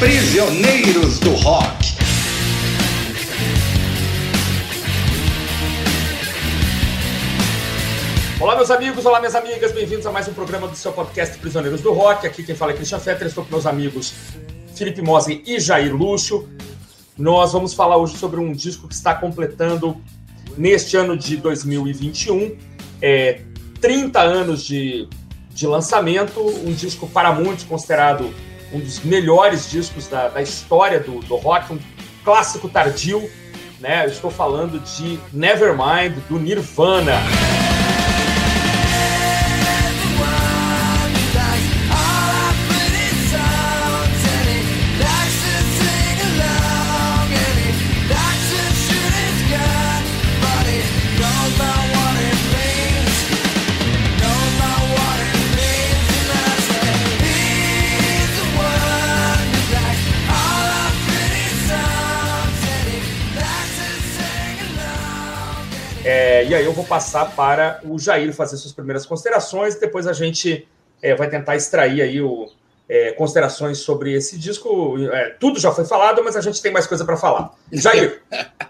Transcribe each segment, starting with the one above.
Prisioneiros do Rock. Olá, meus amigos, olá, minhas amigas, bem-vindos a mais um programa do seu podcast Prisioneiros do Rock. Aqui quem fala é Christian Fetter, estou com meus amigos Felipe Mosley e Jair Lúcio. Nós vamos falar hoje sobre um disco que está completando, neste ano de 2021, é, 30 anos de, de lançamento, um disco para muitos considerado um dos melhores discos da, da história do, do rock, um clássico tardio, né? Eu estou falando de Nevermind, do Nirvana. Passar para o Jair fazer suas primeiras considerações, depois a gente é, vai tentar extrair aí o, é, considerações sobre esse disco. É, tudo já foi falado, mas a gente tem mais coisa para falar. Jair.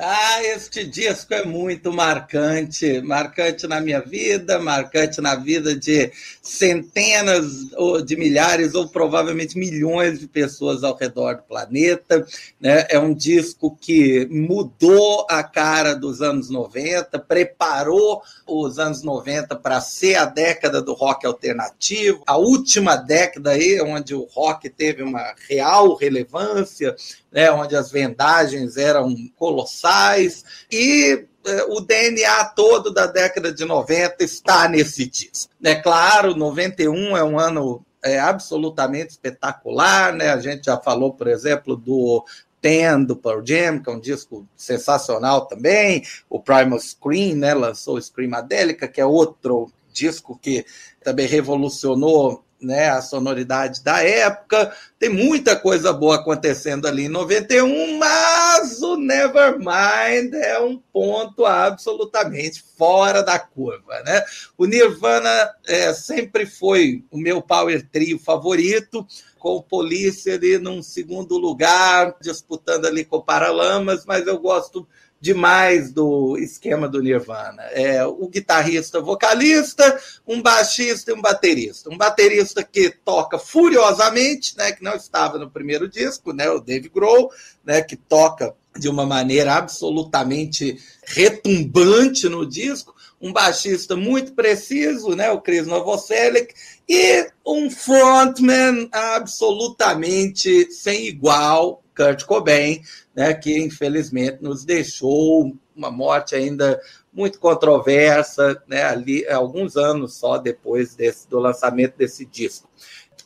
Ah, este disco é muito marcante, marcante na minha vida, marcante na vida de centenas ou de milhares ou provavelmente milhões de pessoas ao redor do planeta. Né? É um disco que mudou a cara dos anos 90, preparou os anos 90 para ser a década do rock alternativo, a última década aí onde o rock teve uma real relevância, né, onde as vendagens eram colossais, e é, o DNA todo da década de 90 está nesse disco. É claro, 91 é um ano é, absolutamente espetacular, né? A gente já falou, por exemplo, do Ten do Pearl Jam, que é um disco sensacional também. O Primal Scream, né, lançou o Screamadélica, que é outro disco que também revolucionou né, a sonoridade da época. Tem muita coisa boa acontecendo ali em 91, mas o Nevermind é um ponto absolutamente fora da curva. Né? O Nirvana é, sempre foi o meu power trio favorito, com o Polícia ali num segundo lugar, disputando ali com o Paralamas, mas eu gosto demais do esquema do Nirvana. É o guitarrista vocalista, um baixista e um baterista. Um baterista que toca furiosamente, né, que não estava no primeiro disco, né, o Dave Grohl, né, que toca de uma maneira absolutamente retumbante no disco, um baixista muito preciso, né, o Chris Novoselic, e um frontman absolutamente sem igual, Kurt Cobain, né, que infelizmente nos deixou uma morte ainda muito controversa, né, ali alguns anos só depois desse, do lançamento desse disco.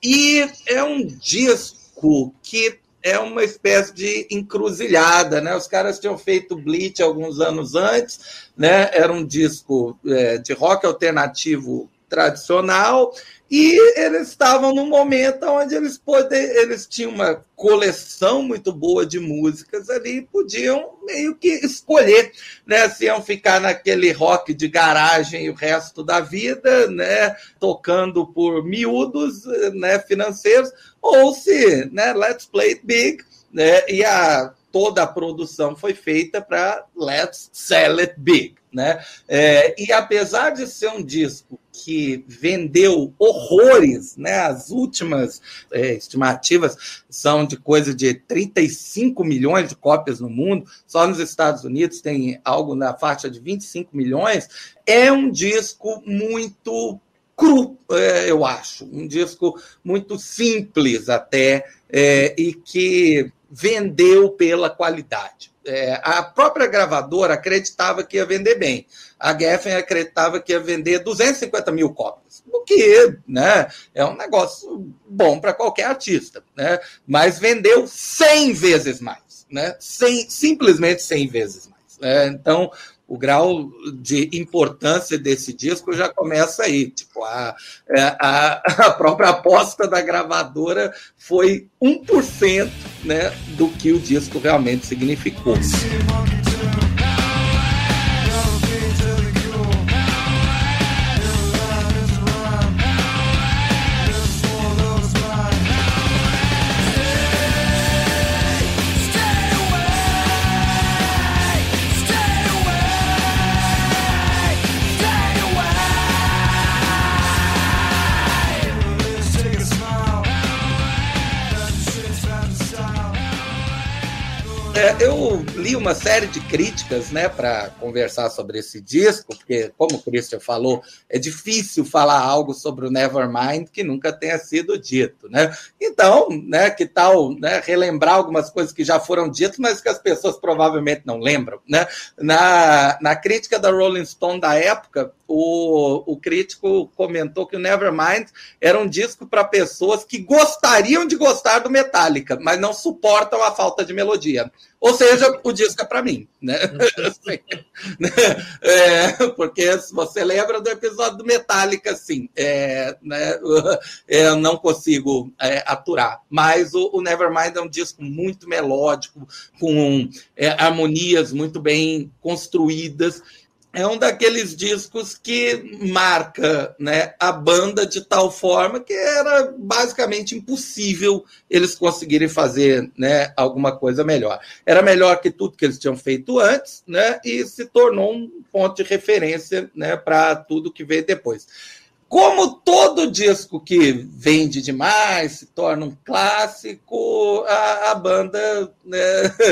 E é um disco que é uma espécie de encruzilhada, né? Os caras tinham feito Bleach alguns anos antes, né? Era um disco é, de rock alternativo tradicional e eles estavam num momento onde eles, poder, eles tinham uma coleção muito boa de músicas ali e podiam meio que escolher né, se iam ficar naquele rock de garagem o resto da vida, né, tocando por miúdos né, financeiros, ou se né, let's play it big, né, e a, toda a produção foi feita para let's sell it big. Né? É, e apesar de ser um disco que vendeu horrores, né? As últimas é, estimativas são de coisa de 35 milhões de cópias no mundo, só nos Estados Unidos tem algo na faixa de 25 milhões. É um disco muito cru, é, eu acho, um disco muito simples até, é, e que vendeu pela qualidade. É, a própria gravadora acreditava que ia vender bem. A Geffen acreditava que ia vender 250 mil cópias, o que né, é um negócio bom para qualquer artista, né? mas vendeu 100 vezes mais, né? 100, simplesmente 100 vezes mais. Né? Então, o grau de importância desse disco já começa aí. Tipo, a, é, a, a própria aposta da gravadora foi 1% né, do que o disco realmente significou. Uma série de críticas, né, para conversar sobre esse disco, porque, como o Christian falou, é difícil falar algo sobre o Nevermind que nunca tenha sido dito, né? Então, né, que tal né, relembrar algumas coisas que já foram ditas, mas que as pessoas provavelmente não lembram, né? Na, na crítica da Rolling Stone da época, o, o crítico comentou que o Nevermind era um disco para pessoas que gostariam de gostar do Metallica, mas não suportam a falta de melodia. Ou seja, o disco é para mim, né? é, porque se você lembra do episódio do Metallica, sim, é, né, eu não consigo é, aturar. Mas o, o, Nevermind é um disco muito melódico, com é, harmonias muito bem construídas é um daqueles discos que marca né, a banda de tal forma que era basicamente impossível eles conseguirem fazer né, alguma coisa melhor. Era melhor que tudo que eles tinham feito antes, né, e se tornou um ponto de referência né, para tudo que veio depois. Como todo disco que vende demais, se torna um clássico, a, a banda né,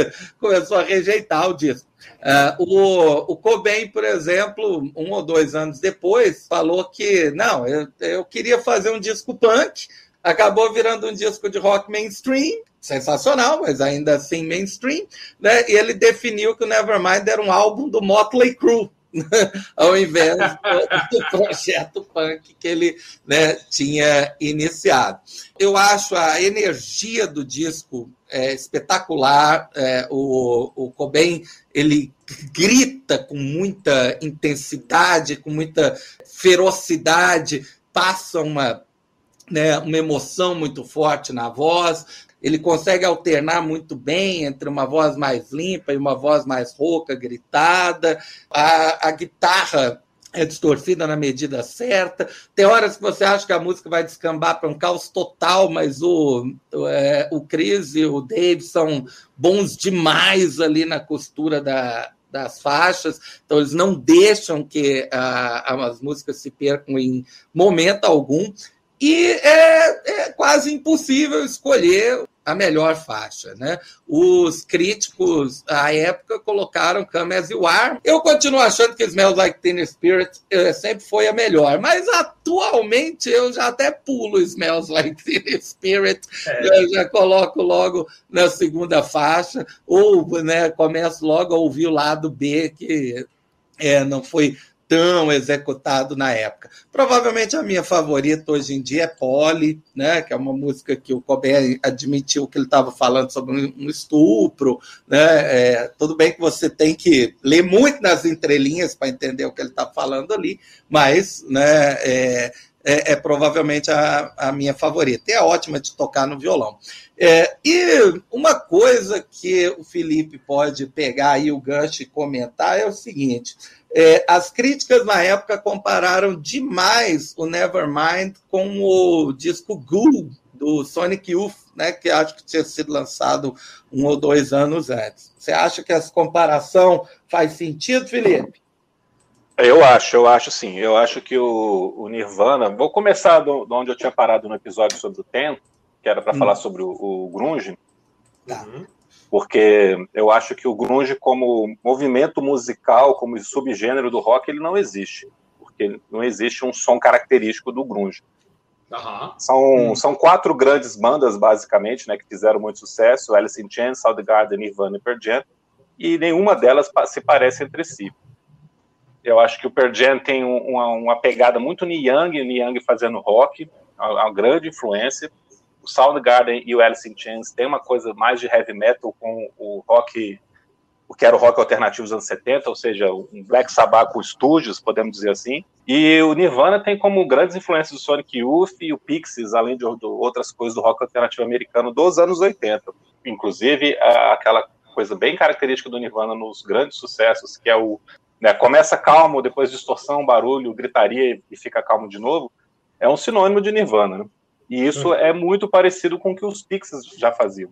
começou a rejeitar o disco. Uh, o, o Cobain, por exemplo, um ou dois anos depois, falou que não, eu, eu queria fazer um disco punk, acabou virando um disco de rock mainstream, sensacional, mas ainda assim mainstream, né? E ele definiu que o Nevermind era um álbum do Motley Crue. ao invés do, projeto punk que ele né, tinha iniciado. Eu acho a energia do disco é, espetacular. É, o, o Cobain ele grita com muita intensidade, com muita ferocidade, passa uma né, uma emoção muito forte na voz ele consegue alternar muito bem entre uma voz mais limpa e uma voz mais rouca, gritada. A, a guitarra é distorcida na medida certa. Tem horas que você acha que a música vai descambar para um caos total, mas o, é, o Chris e o Dave são bons demais ali na costura da, das faixas, então eles não deixam que as músicas se percam em momento algum. E é, é quase impossível escolher a melhor faixa, né? Os críticos à época colocaram Come As You Are. Eu continuo achando que Smells Like Teen Spirit eh, sempre foi a melhor, mas atualmente eu já até pulo Smells Like Teen Spirit, é. eu já coloco logo na segunda faixa, ou né, começo logo a ouvir o lado B, que é, não foi tão executado na época. Provavelmente a minha favorita hoje em dia é Polly, né, que é uma música que o Cobain admitiu que ele estava falando sobre um estupro. Né, é, tudo bem que você tem que ler muito nas entrelinhas para entender o que ele está falando ali, mas né, é, é, é, provavelmente a, a, minha favorita. E é ótima de tocar no violão. É, e uma coisa que o Felipe pode pegar aí o gancho e comentar é o seguinte: é, as críticas na época compararam demais o Nevermind com o disco Ghoul do Sonic Youth, né, que acho que tinha sido lançado um ou dois anos antes. Você acha que essa comparação faz sentido, Felipe? Eu acho, eu acho sim. Eu acho que o, o Nirvana. Vou começar do, de onde eu tinha parado no episódio sobre o Ten, que era para hum. falar sobre o, o Grunge. Tá. Uhum porque eu acho que o grunge como movimento musical, como subgênero do rock, ele não existe, porque não existe um som característico do grunge. Uhum. São, hum. são quatro grandes bandas, basicamente, né, que fizeram muito sucesso, Alice in Chains, Soundgarden, Nirvana e Pearl Jam, e nenhuma delas se parece entre si. Eu acho que o Pearl Jam tem uma, uma pegada muito Niang, Niang fazendo rock, uma, uma grande influência, o Soundgarden e o Alice in Chains tem uma coisa mais de heavy metal com o rock, o que era o rock alternativo dos anos 70, ou seja, um Black Sabbath com estúdios, podemos dizer assim. E o Nirvana tem como grandes influências o Sonic Youth e o Pixies, além de, outras coisas do rock alternativo americano dos anos 80. Inclusive, aquela coisa bem característica do Nirvana nos grandes sucessos, que é o né, começa calmo, depois distorção, barulho, gritaria e fica calmo de novo, é um sinônimo de Nirvana. Né? E isso uhum. é muito parecido com o que os Pixies já faziam.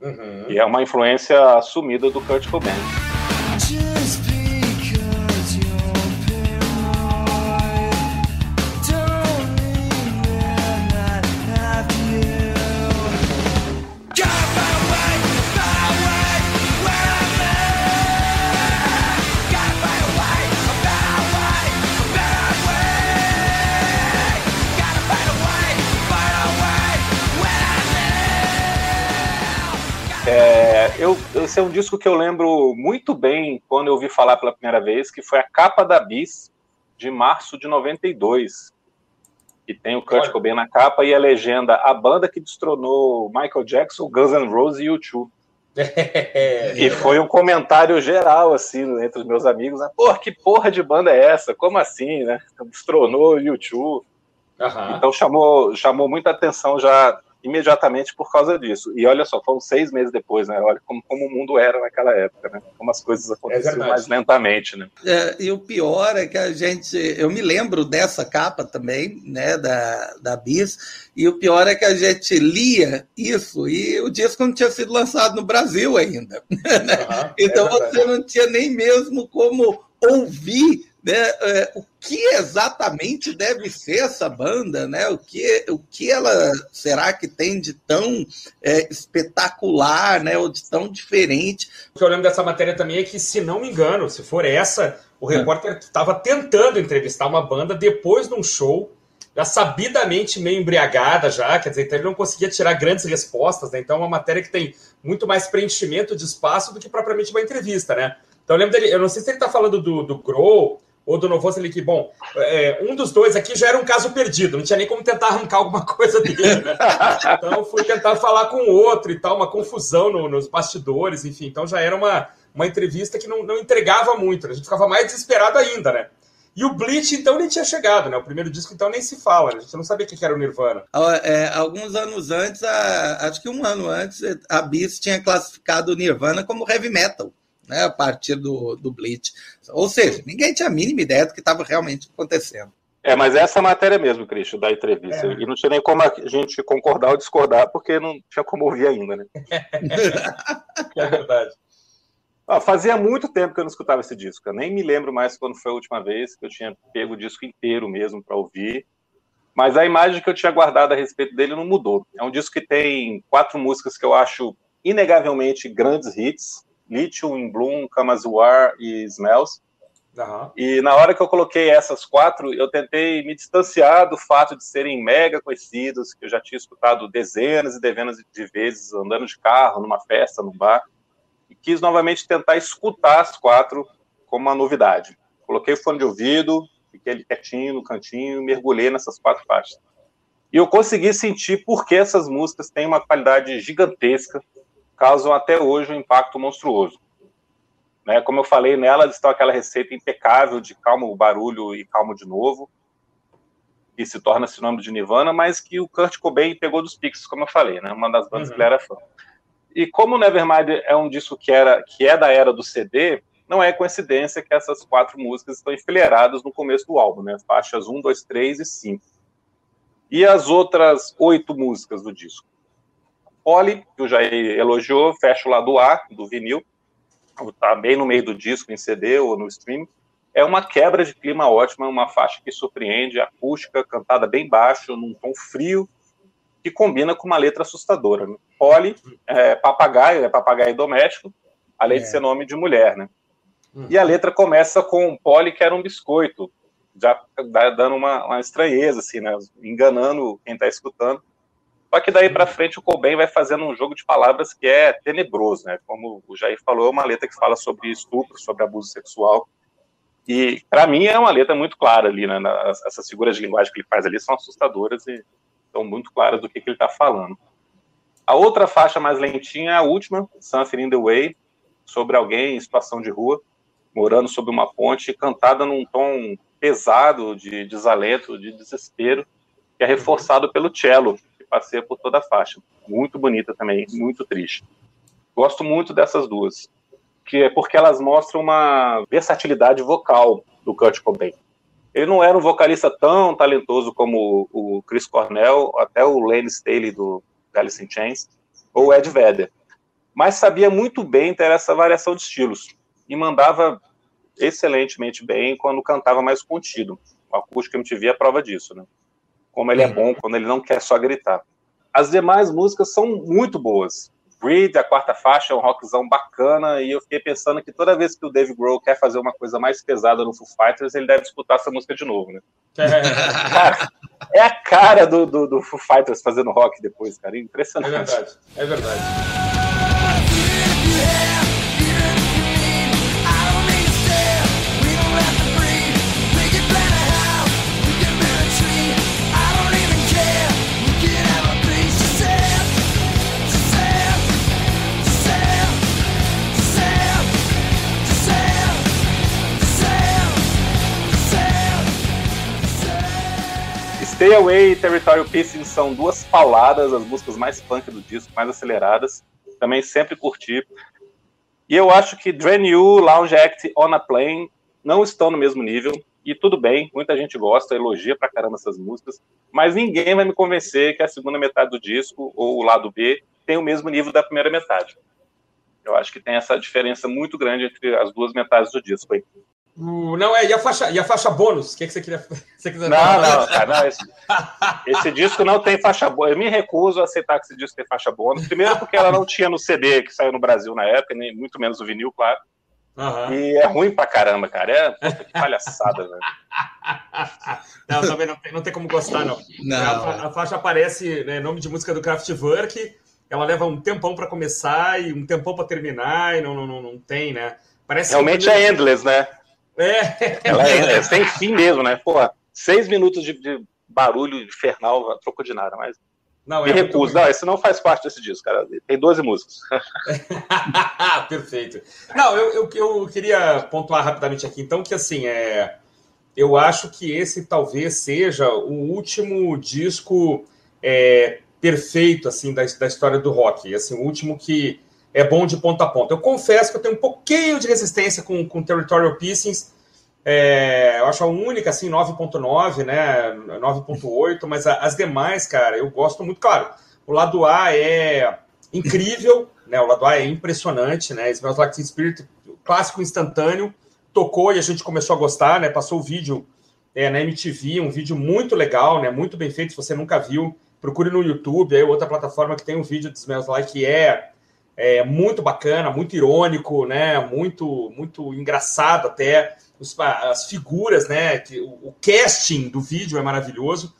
Uhum. E é uma influência assumida do Kurt Cobain. Eu, esse é um disco que eu lembro muito bem quando eu ouvi falar pela primeira vez, que foi a capa da Bis de março de 92. Que tem o Kurt Cobain na capa e a legenda A banda que destronou Michael Jackson, Guns N' Roses e U2. e foi um comentário geral, assim, entre os meus amigos. Né? Porra, que porra de banda é essa? Como assim, né? Destronou o YouTube. Uhum. Então chamou, chamou muita atenção já imediatamente por causa disso. E olha só, foram seis meses depois, né? Olha como, como o mundo era naquela época, né? Como as coisas aconteciam é mais lentamente, né? É, e o pior é que a gente, eu me lembro dessa capa também, né? Da, da Bis. E o pior é que a gente lia isso e o disco não tinha sido lançado no Brasil ainda. Uhum, então é você não tinha nem mesmo como ouvir né, é, o que exatamente deve ser essa banda, né? O que, o que ela será que tem de tão é, espetacular, né? Ou de tão diferente? O que eu lembro dessa matéria também é que, se não me engano, se for essa, o é. repórter estava tentando entrevistar uma banda depois de um show, já sabidamente meio embriagada já, quer dizer, então ele não conseguia tirar grandes respostas, né? Então é uma matéria que tem muito mais preenchimento de espaço do que propriamente uma entrevista, né? Então eu lembro dele, eu não sei se ele está falando do, do Grow ou do Novoso ali que, bom, é, um dos dois aqui já era um caso perdido, não tinha nem como tentar arrancar alguma coisa dele, né? Então fui tentar falar com o outro e tal, uma confusão no, nos bastidores, enfim, então já era uma, uma entrevista que não, não entregava muito, né? a gente ficava mais desesperado ainda, né? E o Bleach, então, nem tinha chegado, né? O primeiro disco, então, nem se fala. Né? A gente não sabia o que era o Nirvana. É, alguns anos antes, a, acho que um ano antes, a Bis tinha classificado o Nirvana como heavy metal né, a partir do, do Bleach. Ou seja, ninguém tinha a mínima ideia do que estava realmente acontecendo. É, mas essa matéria mesmo, Cristian, da entrevista. É. E não tinha nem como a gente concordar ou discordar, porque não tinha como ouvir ainda, né? é verdade. Ah, fazia muito tempo que eu não escutava esse disco. Eu nem me lembro mais quando foi a última vez que eu tinha pego o disco inteiro mesmo para ouvir. Mas a imagem que eu tinha guardado a respeito dele não mudou. É um disco que tem quatro músicas que eu acho inegavelmente grandes hits. Lithium, In Bloom, Kamazuar e Smells. Uhum. E na hora que eu coloquei essas quatro, eu tentei me distanciar do fato de serem mega conhecidos, que eu já tinha escutado dezenas e dezenas de vezes andando de carro, numa festa, num bar, e quis novamente tentar escutar as quatro como uma novidade. Coloquei o fone de ouvido, fiquei ali quietinho no cantinho, mergulhei nessas quatro faixas. E eu consegui sentir por que essas músicas têm uma qualidade gigantesca, causam até hoje um impacto monstruoso. Né? Como eu falei, nelas estão aquela receita impecável de calma o barulho e calmo de novo, que se torna sinônimo de Nirvana, mas que o Kurt Cobain pegou dos Pixies, como eu falei, né? uma das bandas uhum. que ele era fã. E como o Nevermind é um disco que, era, que é da era do CD, não é coincidência que essas quatro músicas estão enfileiradas no começo do álbum, né? faixas 1, 2, 3 e 5. E as outras oito músicas do disco? Poli, que o Jair elogiou, fecha o lado A do vinil, está bem no meio do disco, em CD ou no stream. É uma quebra de clima ótima, uma faixa que surpreende, acústica, cantada bem baixo, num tom frio, que combina com uma letra assustadora. Né? Poli, é, papagaio, é papagaio doméstico, além é. de ser nome de mulher, né? Uhum. E a letra começa com Poli, que era um biscoito, já dando uma, uma estranheza, assim, né? Enganando quem está escutando. Só que daí para frente o Cobain vai fazendo um jogo de palavras que é tenebroso, né? Como o Jair falou, é uma letra que fala sobre estupro, sobre abuso sexual. E para mim é uma letra muito clara ali, né? Essas figuras de linguagem que ele faz ali são assustadoras e estão muito claras do que, que ele está falando. A outra faixa mais lentinha é a última, Something in the Way, sobre alguém em situação de rua, morando sob uma ponte, cantada num tom pesado de desalento, de desespero, que é reforçado pelo cello, passeia por toda a faixa. Muito bonita também, muito triste. Gosto muito dessas duas, que é porque elas mostram uma versatilidade vocal do Kurt Cobain. Ele não era um vocalista tão talentoso como o Chris Cornell, até o Lane Staley do Alice in Chains, ou Ed Vedder. Mas sabia muito bem ter essa variação de estilos e mandava excelentemente bem quando cantava mais contido. O acústico MTV é prova disso, né? Como ele é uhum. bom quando ele não quer só gritar. As demais músicas são muito boas. Breed, a quarta faixa, é um rockzão bacana, e eu fiquei pensando que toda vez que o Dave Grohl quer fazer uma coisa mais pesada no Foo Fighters, ele deve escutar essa música de novo, né? cara, é a cara do, do, do, Foo Fighters fazendo rock depois, cara. Impressionante. É verdade, é verdade. Stay Away e Territorial Pissing são duas pauladas, as músicas mais punk do disco, mais aceleradas. Também sempre curti. E eu acho que Drain You, Lounge Act, On a Plane não estão no mesmo nível. E tudo bem, muita gente gosta, elogia pra caramba essas músicas, mas ninguém vai me convencer que a segunda metade do disco, ou o lado B, tem o mesmo nível da primeira metade. Eu acho que tem essa diferença muito grande entre as duas metades do disco aí. Não, é, e a faixa, e a faixa bônus? O que, é que você queria você Não, não, cara, não, esse, esse, disco não tem faixa bônus. Eu me recuso a aceitar que esse disco tem faixa bônus. Primeiro, porque ela não tinha no CD que saiu no Brasil na época, nem muito menos o vinil, claro. Uhum. E é ruim pra caramba, cara. É puta, que palhaçada, velho. Não, também não tem, não tem como gostar, não. não. A, a, faixa aparece, né, nome de música do Kraftwerk. Ela leva um tempão para começar e um tempão para terminar, e não, não, não, não tem, né? Parece Realmente é endless, né? É. Ela é, é sem fim mesmo, né? Pô, seis minutos de, de barulho infernal, troco de nada, mas. Não, Me é recuso. Não, esse não faz parte desse disco, cara. Tem 12 músicas. Perfeito. Não, eu, eu, eu, queria pontuar rapidamente aqui, então, que assim, é, eu acho que esse talvez seja o último disco é, perfeito, assim, da, da história do rock. Assim, o último que é bom de ponta a ponta. Eu confesso que eu tenho um pouquinho de resistência com, com Territorial Pieces. É, eu acho a única, assim, 9.9, né? 9.8, mas a, as demais, cara, eu gosto muito. Claro, o lado A é incrível, né? O lado A é impressionante, né? Smells Like Teen Spirit, clássico instantâneo, tocou e a gente começou a gostar, né? Passou o vídeo é, na MTV, um vídeo muito legal, né? Muito bem feito, se você nunca viu, procure no YouTube, aí outra plataforma que tem um vídeo de Smells Like é é muito bacana, muito irônico, né? Muito, muito engraçado até. Os, as figuras, né? Que, o, o, casting do vídeo é maravilhoso,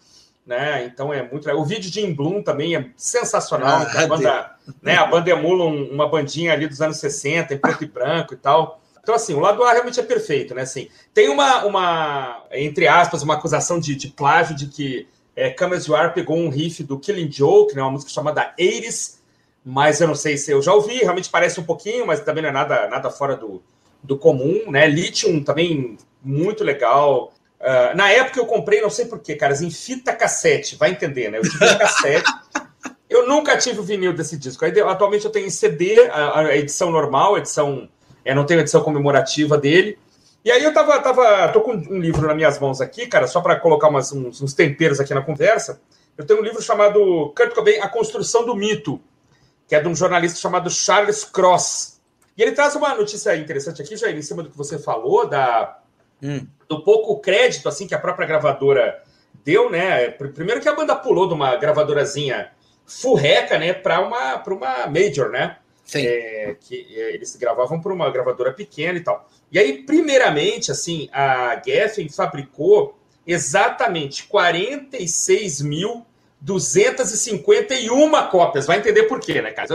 né? Então é muito. O vídeo de In Bloom também é sensacional. Ah, a, banda, né, a banda emula um, uma bandinha ali dos anos 60, em preto e branco e tal. Então, assim, o lado A realmente é perfeito, né? Assim, tem uma, uma entre aspas, uma acusação de, de plágio de que é, You Are pegou um riff do Killing Joke, né, uma música chamada Ares, mas eu não sei se eu já ouvi, realmente parece um pouquinho, mas também não é nada, nada fora do, do comum, né? Lithium também muito legal. Uh, na época eu comprei, não sei porquê, caras, em fita cassete, vai entender, né? Eu tive cassete. eu nunca tive o vinil desse disco. Aí, atualmente eu tenho em CD, a, a edição normal, a edição. É, não tenho a edição comemorativa dele. E aí eu tava, tava. tô com um livro nas minhas mãos aqui, cara, só para colocar umas, uns, uns temperos aqui na conversa. Eu tenho um livro chamado Kurt Cobain, A Construção do Mito que é de um jornalista chamado Charles Cross. E ele traz uma notícia interessante aqui, já em cima do que você falou, da, hum. do pouco crédito assim que a própria gravadora deu, né? Primeiro que a banda pulou de uma gravadorazinha furreca, né, para uma, uma major, né? Sim. É, que é, eles gravavam para uma gravadora pequena e tal. E aí, primeiramente, assim, a Geffen fabricou exatamente 46 mil 251 cópias. Vai entender por quê, né, cara?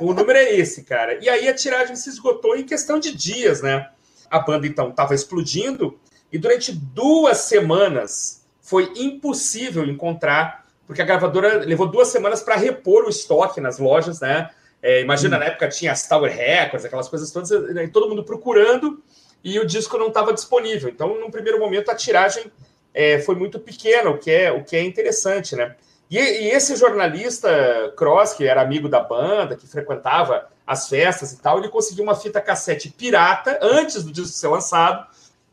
o número é esse, cara. E aí a tiragem se esgotou em questão de dias, né? A banda, então, estava explodindo e durante duas semanas foi impossível encontrar, porque a gravadora levou duas semanas para repor o estoque nas lojas, né? É, imagina, hum. na época tinha as Tower Records, aquelas coisas todas, né? todo mundo procurando e o disco não estava disponível. Então, num primeiro momento, a tiragem é, foi muito pequena, o que é, o que é interessante, né? E, e, esse jornalista Cross, que era amigo da banda, que frequentava as festas e tal, ele conseguiu uma fita cassete pirata antes do disco ser lançado,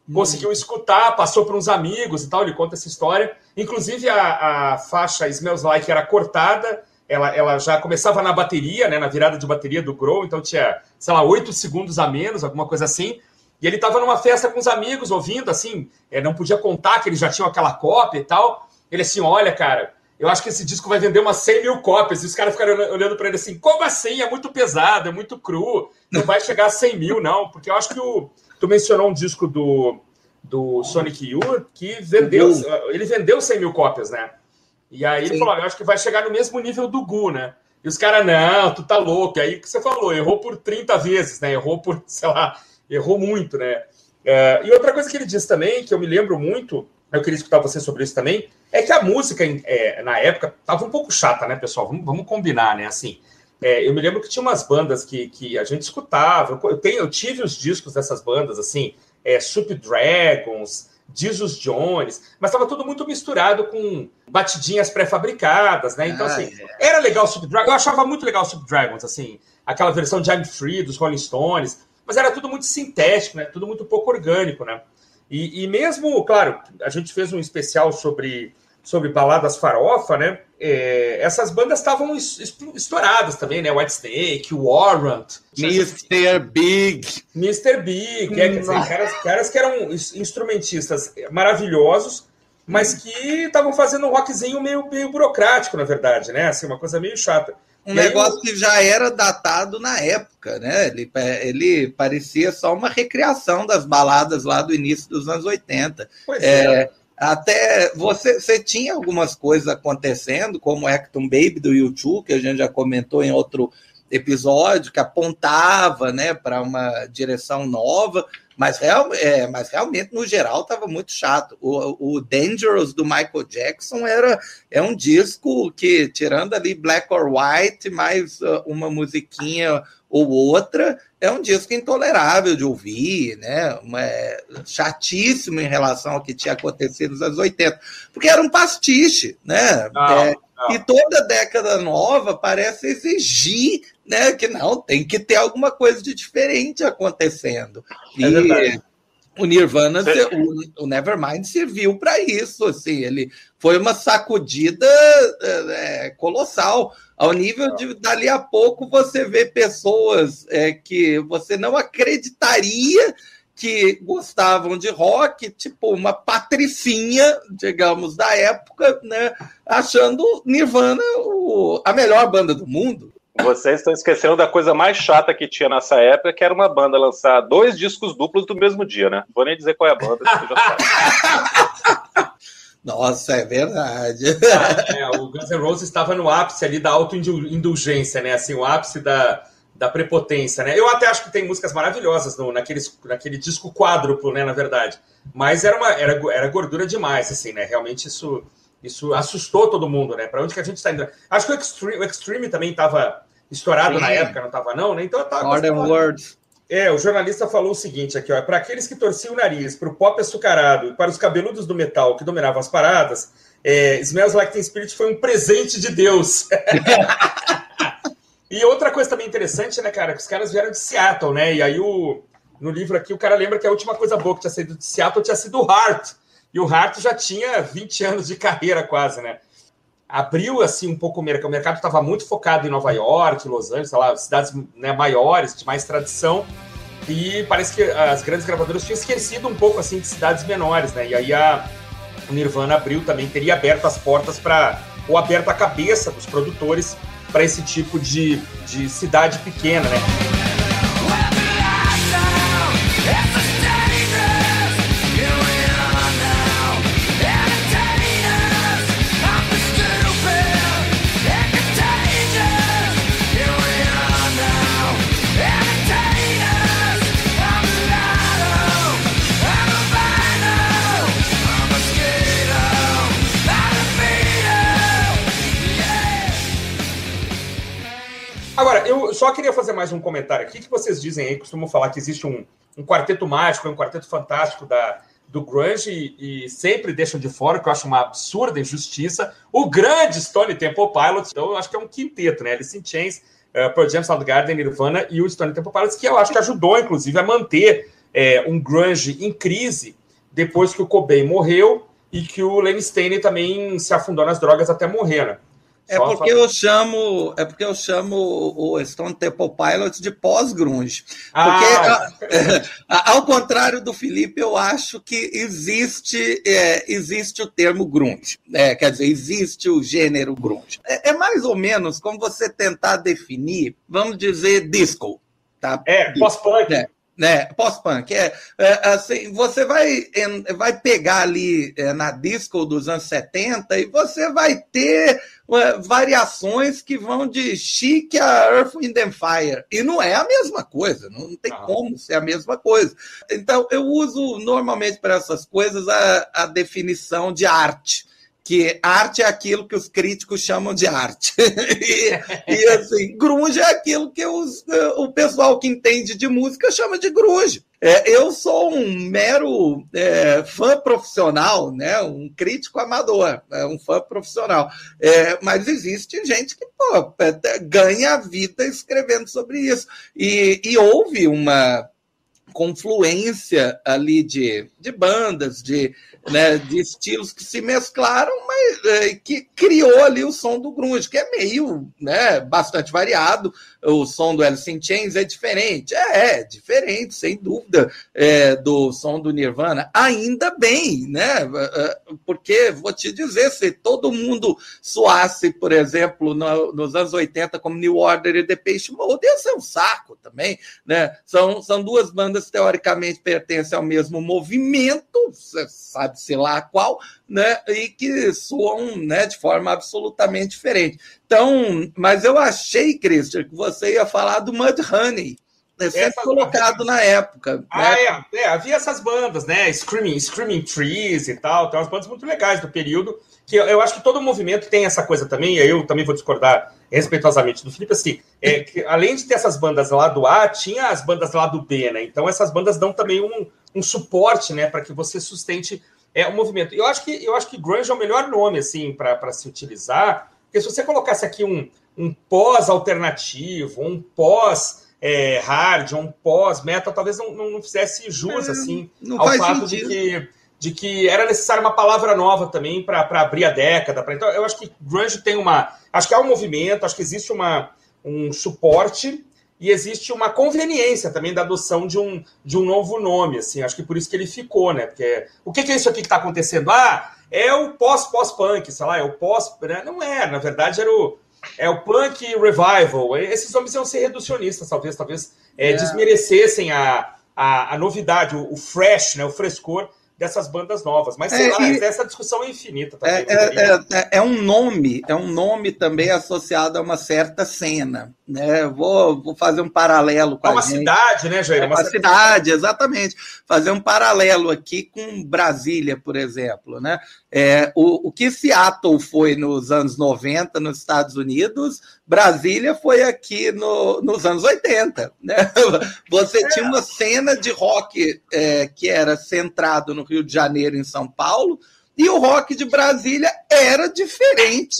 hum. conseguiu escutar, passou para uns amigos e tal, ele conta essa história. Inclusive a, a faixa Smells Like era cortada, ela, ela já começava na bateria, né, na virada de bateria do Grow, então tinha, sei lá, oito segundos a menos, alguma coisa assim. E ele estava numa festa com os amigos, ouvindo, assim, é, não podia contar que eles já tinham aquela cópia e tal. Ele assim, olha, cara, eu acho que esse disco vai vender umas 100 mil cópias. E os caras ficaram olhando para ele assim, como assim? É muito pesado, é muito cru, não vai chegar a 100 mil, não. Porque eu acho que o... Tu mencionou um disco do, do Sonic Youth que vendeu, ele vendeu 100 mil cópias, né? E aí Sim. ele falou, eu acho que vai chegar no mesmo nível do Gu, né? E os caras, não, tu tá louco. E aí que você falou, errou por 30 vezes, né? Errou por, sei lá, errou muito, né? Uh, e outra coisa que ele disse também, que eu me lembro muito, eu queria escutar você sobre isso também, é que a música, é, na época, tava um pouco chata, né, pessoal? Vamos, vamos combinar, né? Assim, é, eu me lembro que tinha umas bandas que, que a gente escutava. Eu, tenho, eu tive os discos dessas bandas, assim, é, Super Dragons, Jesus Jones, mas estava tudo muito misturado com batidinhas pré-fabricadas, né? Então, ah, assim, é. era legal o Super Dragons. Eu achava muito legal o Super Dragons, assim, aquela versão de I'm Free dos Rolling Stones, mas era tudo muito sintético, né? Tudo muito pouco orgânico, né? E, e mesmo, claro, a gente fez um especial sobre sobre baladas farofa, né? É, essas bandas estavam estouradas também, né? White Snake, Warrant, Mr. Big, Mr. Big, é, quer dizer, caras, caras que eram instrumentistas maravilhosos, mas que estavam fazendo um rockzinho meio, meio burocrático, na verdade, né? Assim, uma coisa meio chata. Um negócio que já era datado na época, né? Ele, ele parecia só uma recriação das baladas lá do início dos anos 80. Pois é. é até você, você tinha algumas coisas acontecendo, como Acton Baby do YouTube, que a gente já comentou em outro episódio, que apontava né, para uma direção nova, mas, real, é, mas realmente, no geral, estava muito chato. O, o Dangerous do Michael Jackson era é um disco que, tirando ali Black or White, mais uh, uma musiquinha ou outra, é um disco intolerável de ouvir, né? Uma, é, chatíssimo em relação ao que tinha acontecido nos anos 80, porque era um pastiche, né? Não, é. E toda década nova parece exigir né, que não, tem que ter alguma coisa de diferente acontecendo. É e verdade. o Nirvana, o, o Nevermind serviu para isso, assim, ele foi uma sacudida é, colossal ao nível de dali a pouco você vê pessoas é, que você não acreditaria que gostavam de rock, tipo uma patricinha, digamos, da época, né, achando Nirvana o, a melhor banda do mundo. Vocês estão esquecendo da coisa mais chata que tinha nessa época, que era uma banda lançar dois discos duplos do mesmo dia, né? Vou nem dizer qual é a banda, você já sabe. Nossa, é verdade. Ah, é, o Guns N' Roses estava no ápice ali da autoindulgência, né? Assim, o ápice da, da prepotência, né? Eu até acho que tem músicas maravilhosas no, naquele, naquele disco quádruplo, né? Na verdade. Mas era, uma, era, era gordura demais, assim, né? Realmente isso, isso assustou todo mundo, né? Para onde que a gente está indo? Acho que o Extreme, o Extreme também estava estourado Sim. na época, não estava não, né? Então tá. Modern Words. É, o jornalista falou o seguinte aqui, ó, para aqueles que torciam o nariz para o pop açucarado e para os cabeludos do metal que dominavam as paradas, é, Smells Like Teen Spirit foi um presente de Deus. e outra coisa também interessante, né, cara, que os caras vieram de Seattle, né? E aí o, no livro aqui o cara lembra que a última coisa boa que tinha saído de Seattle tinha sido o Heart. E o Hart já tinha 20 anos de carreira quase, né? abriu assim um pouco o mercado. O mercado estava muito focado em Nova York, Los Angeles, lá, cidades né, maiores, de mais tradição. E parece que as grandes gravadoras tinham esquecido um pouco assim de cidades menores, né? E aí a Nirvana abriu também, teria aberto as portas para ou aberto a cabeça dos produtores para esse tipo de, de cidade pequena, né? Eu só queria fazer mais um comentário aqui, que vocês dizem aí, costumam falar que existe um, um quarteto mágico, um quarteto fantástico da, do grunge e, e, sempre deixam de fora, que eu acho uma absurda injustiça, o grande Stone Temple Pilots, então eu acho que é um quinteto, né? Alice in Chains, uh, Pearl Jam, Soundgarden, Nirvana e o Stone Temple Pilots, que eu acho que ajudou, inclusive, a manter é, um grunge em crise depois que o Cobain morreu e que o Lenny Stanley também se afundou nas drogas até morrer, né? É porque eu chamo, é porque eu chamo o Stone Temple Pilots de pós-grunge. Ah. Porque, ao contrário do Felipe, eu acho que existe, é, existe o termo grunge. É, quer dizer, existe o gênero grunge. É, é, mais ou menos como você tentar definir, vamos dizer, disco. Tá? É, pós-punk. É. né? Pós-punk. É, é, assim, você vai, vai pegar ali é, na disco dos anos 70 e você vai ter é, variações que vão de chique a Earth, Wind and Fire. E não é a mesma coisa, não tem ah. como ser a mesma coisa. Então, eu uso normalmente para essas coisas a, a definição de arte que arte é aquilo que os críticos chamam de arte. e, e, assim, grunge é aquilo que os, o pessoal que entende de música chama de grunge. É, eu sou um mero é, fã profissional, né? um crítico amador, é, um fã profissional. É, mas existe gente que pô, é, ganha a vida escrevendo sobre isso. E, e houve uma confluência ali de, de bandas, de, né, de estilos que se mesclaram, mas é, que criou ali o som do grunge, que é meio, né, bastante variado. O som do Alice in Chains é diferente, é, é diferente, sem dúvida, é, do som do Nirvana. Ainda bem, né? É, porque vou te dizer, se todo mundo soasse, por exemplo, no, nos anos 80 como New Order e Depeche Mode, ia ser um saco também, né? São, são duas bandas teoricamente pertencem ao mesmo movimento, sabe sabe-se lá qual, né? E que soam né, de forma absolutamente diferente. Então, mas eu achei, Christian, que você ia falar do Mudhoney. Né, sempre Essa... colocado na época. Ah, né? é, é, havia essas bandas, né? Screaming, Screaming Trees e tal, tem umas bandas muito legais do período, que eu, eu acho que todo movimento tem essa coisa também, e eu também vou discordar respeitosamente do Felipe, assim, é, que, além de ter essas bandas lá do A, tinha as bandas lá do B, né? Então essas bandas dão também um, um suporte, né, para que você sustente é um movimento. Eu acho que eu acho que grunge é o melhor nome assim para se utilizar, porque se você colocasse aqui um, um pós alternativo, um pós é, hard, um pós metal, talvez não, não, não fizesse jus é, assim ao fato de que de que era necessária uma palavra nova também para abrir a década. Pra, então, eu acho que grunge tem uma. Acho que há um movimento, acho que existe uma, um suporte e existe uma conveniência também da adoção de um, de um novo nome, assim, acho que por isso que ele ficou, né? Porque o que, que é isso aqui que está acontecendo? Ah, é o pós-pós-punk, sei lá, é o pós. Né? Não é, na verdade era o. É o punk revival. Esses nomes iam ser reducionistas, talvez, talvez é, é. desmerecessem a, a, a novidade, o, o, fresh, né, o frescor dessas bandas novas. Mas sei é, lá, e... essa discussão é infinita. Também, é, é, é, é, um nome, é um nome também associado a uma certa cena. Né? Vou, vou fazer um paralelo com é uma gente. cidade, né, Jair? É uma, uma cidade, exatamente. Fazer um paralelo aqui com Brasília, por exemplo. Né? É, o, o que Seattle foi nos anos 90 nos Estados Unidos, Brasília foi aqui no, nos anos 80. Né? Você tinha uma cena de rock é, que era centrado no Rio de Janeiro, em São Paulo, e o rock de Brasília era diferente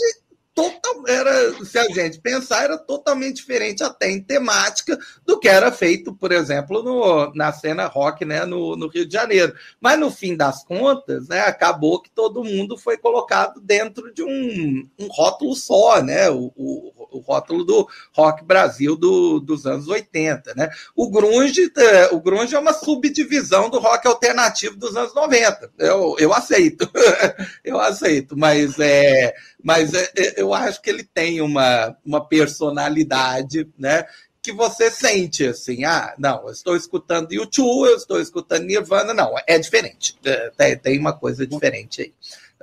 total, era, se a gente pensar, era totalmente diferente até em temática do que era feito, por exemplo, no, na cena rock né, no, no Rio de Janeiro. Mas no fim das contas, né, acabou que todo mundo foi colocado dentro de um, um rótulo só, né? O, o, o rótulo do rock Brasil do, dos anos 80. Né? O, grunge, é, o grunge é uma subdivisão do rock alternativo dos anos 90. Eu, eu aceito, eu aceito, mas é mas é, é, eu acho que ele tem uma, uma personalidade, né? Que você sente assim, ah, não, eu estou escutando YouTube, eu estou escutando Nirvana, não, é diferente, é, tem, tem uma coisa diferente aí.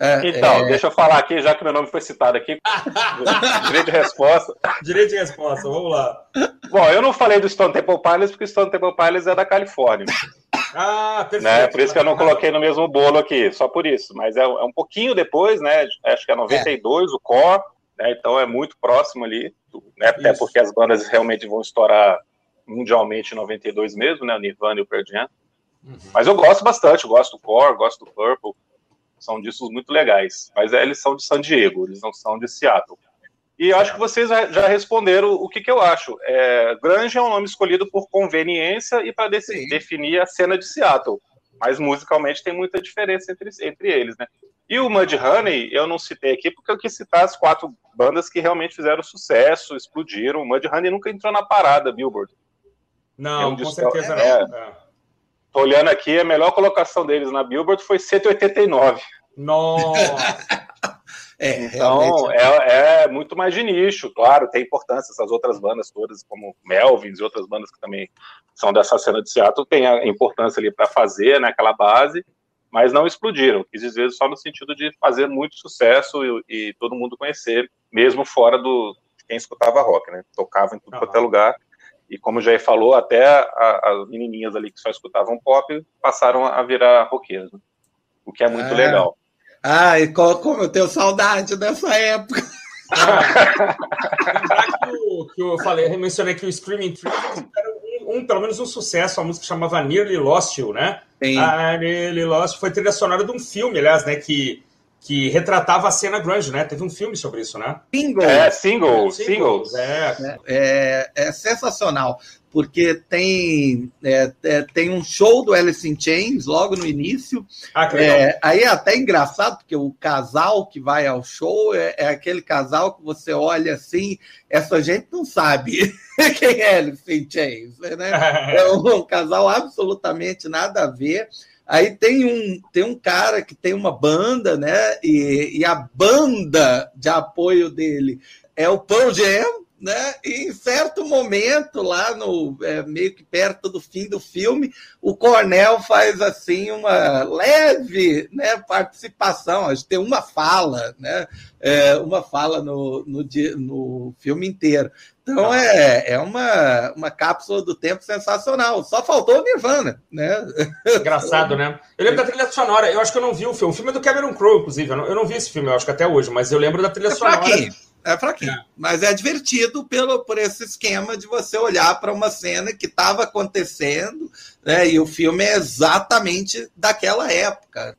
É, então, é... deixa eu falar aqui, já que meu nome foi citado aqui. direito de resposta. Direito de resposta, vamos lá. Bom, eu não falei do Stone Temple Pilots, porque o Stone Temple Pilots é da Califórnia. Ah, perfeito. Né? Por isso que eu não coloquei no mesmo bolo aqui, só por isso. Mas é, é um pouquinho depois, né? Acho que é 92, é. o Core, né? Então é muito próximo ali, né? Até isso. porque as bandas realmente vão estourar mundialmente em 92 mesmo, né? O Nirvana e o Pearl Jam. Uhum. Mas eu gosto bastante, eu gosto do Core, gosto do Purple. São discos muito legais. Mas é, eles são de San Diego, eles não são de Seattle. E acho que vocês já responderam o que, que eu acho. É, Grunge é um nome escolhido por conveniência e para definir a cena de Seattle. Mas musicalmente tem muita diferença entre, entre eles, né? E o Mudhoney, eu não citei aqui porque eu quis citar as quatro bandas que realmente fizeram sucesso, explodiram. O Mudhoney nunca entrou na parada, Billboard. Não, é um com disco, certeza é, não. É. Tô olhando aqui, a melhor colocação deles na Billboard foi 189. Nossa! É, então, é, é, muito mais de nicho, claro, tem importância. Essas outras bandas todas, como Melvins e outras bandas que também são dessa cena de Seattle, tem a importância ali para fazer né, aquela base, mas não explodiram. Quis dizer só no sentido de fazer muito sucesso e, e todo mundo conhecer, mesmo fora do quem escutava rock, né? Tocava em tudo ah. quanto é lugar. E como o Jair falou, até a, as menininhas ali que só escutavam pop passaram a virar roqueiras, né? o que é muito é. legal. Ah, e como eu tenho saudade dessa época. Ah, que, o, que eu falei, eu mencionei que o Screaming Trees era um, um, pelo menos um sucesso, a música chamava Nearly Lost You, né? Sim. Ah, Nearly Lost foi trilha sonora de um filme, aliás, né? Que, que retratava a cena grunge, né? Teve um filme sobre isso, né? Singles. É, singles, singles. É. É, é sensacional porque tem, é, é, tem um show do Alice in Chains logo no início. Ah, é, aí é até engraçado, porque o casal que vai ao show é, é, aquele casal que você olha assim, essa gente não sabe quem é Alice in Chains, né? É um, um casal absolutamente nada a ver. Aí tem um, tem um cara que tem uma banda, né? E, e a banda de apoio dele é o Pearl Jam, né? E em certo momento, lá no é, meio que perto do fim do filme, o Cornell faz assim uma leve né, participação, acho que tem uma fala, né? É, uma fala no, no, no filme inteiro. Então ah. é, é uma, uma cápsula do tempo sensacional. Só faltou o Nirvana, né? Engraçado, né? Eu lembro da trilha sonora. Eu acho que eu não vi o filme. O filme é do Cameron Crowe, inclusive. Eu não, eu não vi esse filme, eu acho que até hoje, mas eu lembro da trilha é sonora. É fraquinho. É. Mas é divertido pelo, por esse esquema de você olhar para uma cena que estava acontecendo, né? E o filme é exatamente daquela época.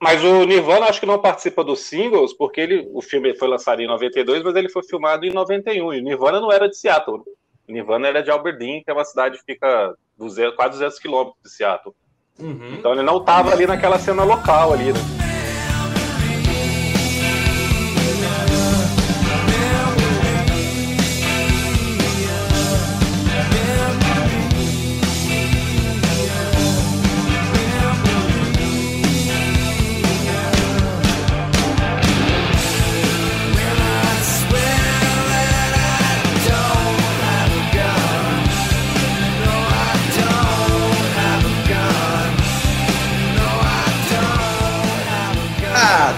Mas o Nirvana acho que não participa dos singles, porque ele, o filme foi lançado em 92, mas ele foi filmado em 91. E o Nirvana não era de Seattle. O Nirvana era de Aberdeen, que é uma cidade que fica 200, quase 200 quilômetros de Seattle. Uhum. Então ele não estava ali naquela cena local ali, né?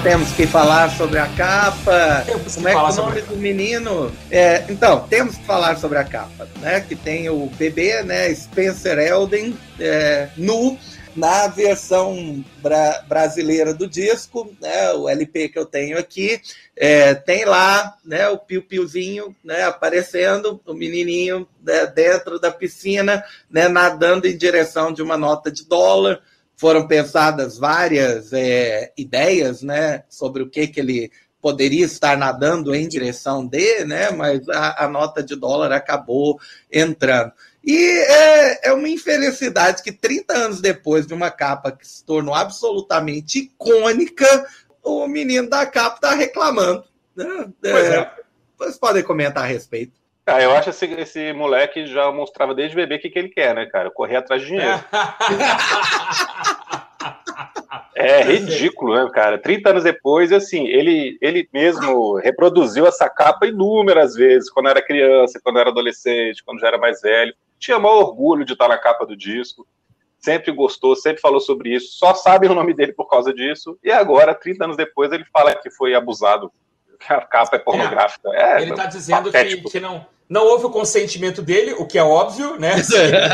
Temos que falar sobre a capa. Temos Como é que é o nome do menino? É, então, temos que falar sobre a capa, né? Que tem o bebê, né? Spencer Elden, é, nu, na versão bra brasileira do disco, né, o LP que eu tenho aqui, é, tem lá né, o piu-piuzinho né, aparecendo, o menininho né, dentro da piscina, né, nadando em direção de uma nota de dólar foram pensadas várias é, ideias né, sobre o que, que ele poderia estar nadando em direção de, né, mas a, a nota de dólar acabou entrando. E é, é, uma infelicidade que 30 anos depois de uma capa que se tornou absolutamente icônica, o menino da capa está reclamando. Né? Pois é. Vocês podem comentar a respeito. Ah, eu acho que esse, esse moleque já mostrava desde bebê o que, que ele quer, né, cara? Correr atrás de dinheiro. é ridículo, né, cara? 30 anos depois, assim, ele, ele mesmo reproduziu essa capa inúmeras vezes, quando era criança, quando era adolescente, quando já era mais velho. Tinha maior orgulho de estar na capa do disco. Sempre gostou, sempre falou sobre isso. Só sabe o nome dele por causa disso. E agora, 30 anos depois, ele fala que foi abusado que a capa é pornográfica. É, ele está dizendo que, que, não, não houve o consentimento dele, o que é óbvio, né?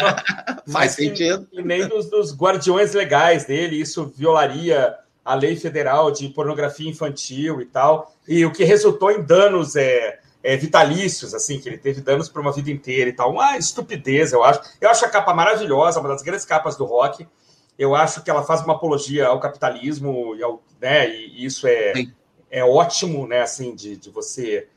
Faz sentido. E nem dos, dos guardiões legais dele, isso violaria a lei federal de pornografia infantil e tal. E o que resultou em danos é, é, vitalícios, assim, que ele teve danos para uma vida inteira e tal. Uma estupidez, eu acho. Eu acho a capa maravilhosa, uma das grandes capas do rock. Eu acho que ela faz uma apologia ao capitalismo e, ao, né, e isso é, é ótimo, né, assim, de, de você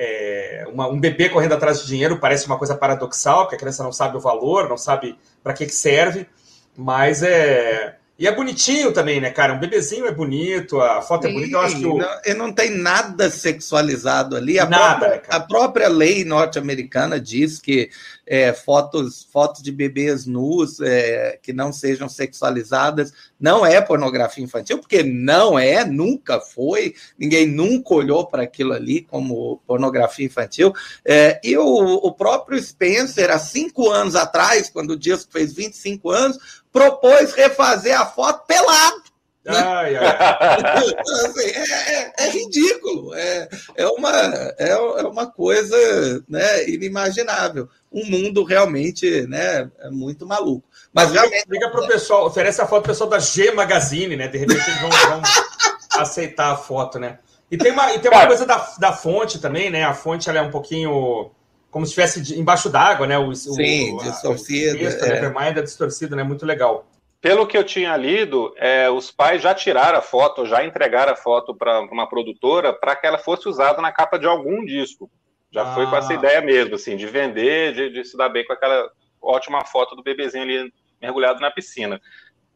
é, uma, um bebê correndo atrás de dinheiro parece uma coisa paradoxal, que a criança não sabe o valor, não sabe para que, que serve, mas é, E é bonitinho também, né, cara? Um bebezinho é bonito, a foto Sim, é bonita. Eu acho que o... não, e não tem nada sexualizado ali. A, nada, própria, né, a própria lei norte-americana diz que é, fotos, fotos de bebês nus é, que não sejam sexualizadas não é pornografia infantil, porque não é, nunca foi, ninguém nunca olhou para aquilo ali como pornografia infantil. É, e o, o próprio Spencer, há cinco anos atrás, quando o disco fez 25 anos, propôs refazer a foto pelado. Né? Ai, ai. assim, é, é, é, ridículo, é, é, uma, é, é uma coisa né, inimaginável. Um mundo realmente né, é muito maluco. Mas realmente. Liga para o pessoal, oferece a foto pro pessoal da G Magazine, né? De repente eles vão, vão aceitar a foto, né? E tem uma, e tem uma coisa da, da fonte também, né? A fonte ela é um pouquinho como se estivesse embaixo d'água, né? O, Sim, o, distorcido. O texto, é. Nevermind é distorcido, né? Muito legal. Pelo que eu tinha lido, é, os pais já tiraram a foto, já entregaram a foto para uma produtora para que ela fosse usada na capa de algum disco. Já ah. foi com essa ah. ideia mesmo, assim, de vender, de, de, se dar bem com aquela ótima foto do bebezinho ali mergulhado na piscina.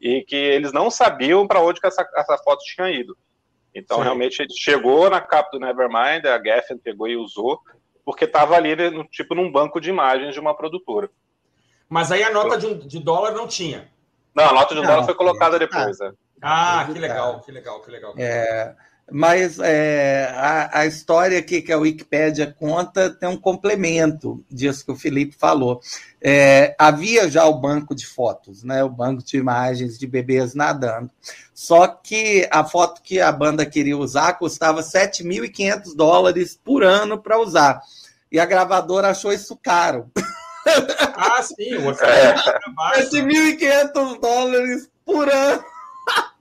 E que eles não sabiam para onde que essa, essa foto tinha ido. Então, Sim. realmente, chegou na capa do Nevermind, a Geffen pegou e usou, porque estava ali, no, tipo, num banco de imagens de uma produtora. Mas aí a nota de, um, de dólar não tinha. Não, a nota de um dólar foi colocada depois. Ah, é. ah que legal, que legal, que legal. É, mas é, a, a, história aqui que a Wikipédia conta tem um complemento disso que o Felipe falou. É, havia já o banco de fotos, né, o banco de imagens de bebês nadando. Só que a foto que a banda queria usar custava 7.500 dólares por ano para usar. E a gravadora achou isso caro. Ah, sim, orçamento é. 7.500 dólares por ano.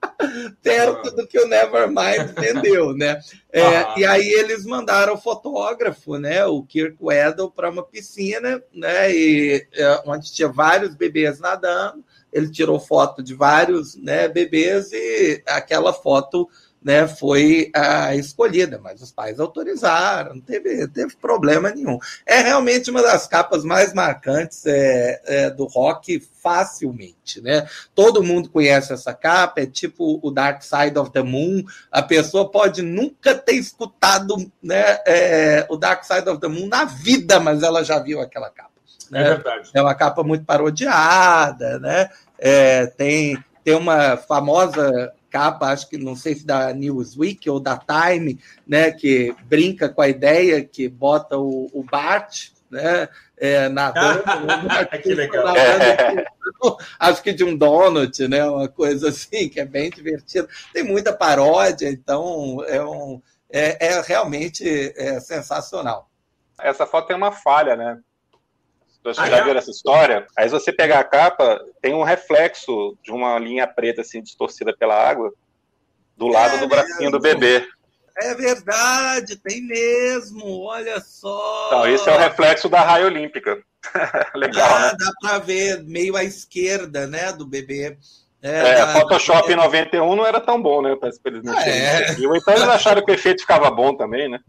perto do que o Nevermind vendeu, né? É, ah. E aí eles mandaram o fotógrafo, né, o Kirk Weddle, para uma piscina, né, e, é, onde tinha vários bebês nadando. Ele tirou foto de vários né, bebês e aquela foto né, foi a escolhida, mas os pais autorizaram, não teve, teve problema nenhum. É realmente uma das capas mais marcantes é, é, do rock, facilmente. Né? Todo mundo conhece essa capa, é tipo o Dark Side of the Moon. A pessoa pode nunca ter escutado né, é, o Dark Side of the Moon na vida, mas ela já viu aquela capa. Né? É verdade. É uma capa muito parodiada, né? É, tem, tem uma famosa capa, acho que não sei se da Newsweek ou da Time, né, que brinca com a ideia que bota o, o Bart, né, é, nadando. né, que legal. acho que de um donut, né, uma coisa assim, que é bem divertido. Tem muita paródia, então é, um, é, é realmente é sensacional. Essa foto tem uma falha, né? Vocês ah, já é? viram essa história? Aí se você pegar a capa, tem um reflexo de uma linha preta assim distorcida pela água do lado é do bracinho mesmo. do bebê. É verdade, tem mesmo, olha só. Então, esse é o reflexo da raia olímpica. Legal, ah, né? Dá para ver meio à esquerda, né, do bebê. É, é da... Photoshop em 91 não era tão bom, né? Que eles não é. Então eles acharam que o efeito ficava bom também, né?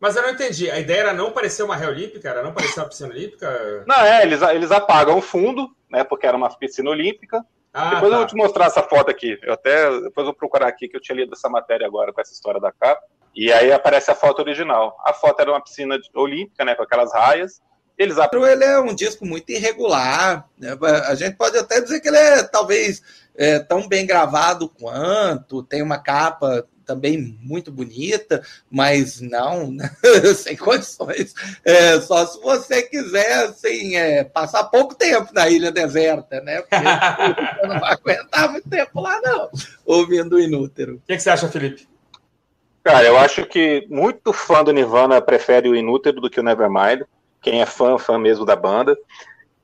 Mas eu não entendi. A ideia era não parecer uma raia olímpica? Era não parecer uma piscina olímpica? Não, é, eles, eles apagam o fundo, né? Porque era uma piscina olímpica. Ah, depois tá. eu vou te mostrar essa foto aqui. Eu até depois vou procurar aqui que eu tinha lido essa matéria agora com essa história da capa. E aí aparece a foto original. A foto era uma piscina olímpica, né? Com aquelas raias. Eles ele é um disco muito irregular. Né? A gente pode até dizer que ele é talvez é, tão bem gravado quanto, tem uma capa também muito bonita, mas não, sem condições. É, só se você quiser assim, é, passar pouco tempo na ilha deserta, né? Porque você não vai aguentar muito tempo lá, não, ouvindo o Inútero. O que, que você acha, Felipe? Cara, eu acho que muito fã do Nirvana prefere o Inútero do que o Nevermind. Quem é fã, fã mesmo da banda.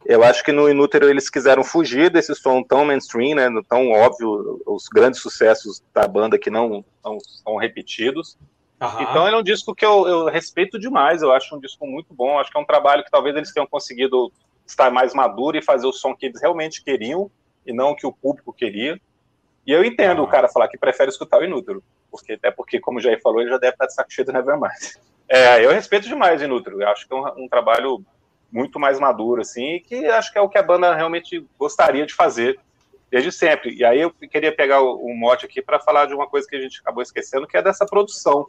Eu acho que no Inútero eles quiseram fugir desse som tão mainstream, né, tão óbvio, os grandes sucessos da banda que não, não são repetidos. Uhum. Então ele é um disco que eu, eu, respeito demais, eu acho um disco muito bom, acho que é um trabalho que talvez eles tenham conseguido estar mais maduro e fazer o som que eles realmente queriam e não o que o público queria. E eu entendo uhum. o cara falar que prefere escutar o Inútero, porque até porque, como o Jair falou, ele já deve estar de saco cheio do Nevermind. É, eu respeito demais o Inútero, eu acho que é um, um trabalho muito mais maduro, assim, e que acho que é o que a banda realmente gostaria de fazer. desde sempre. E aí eu queria pegar o, o mote aqui para falar de uma coisa que a gente acabou esquecendo, que é dessa produção.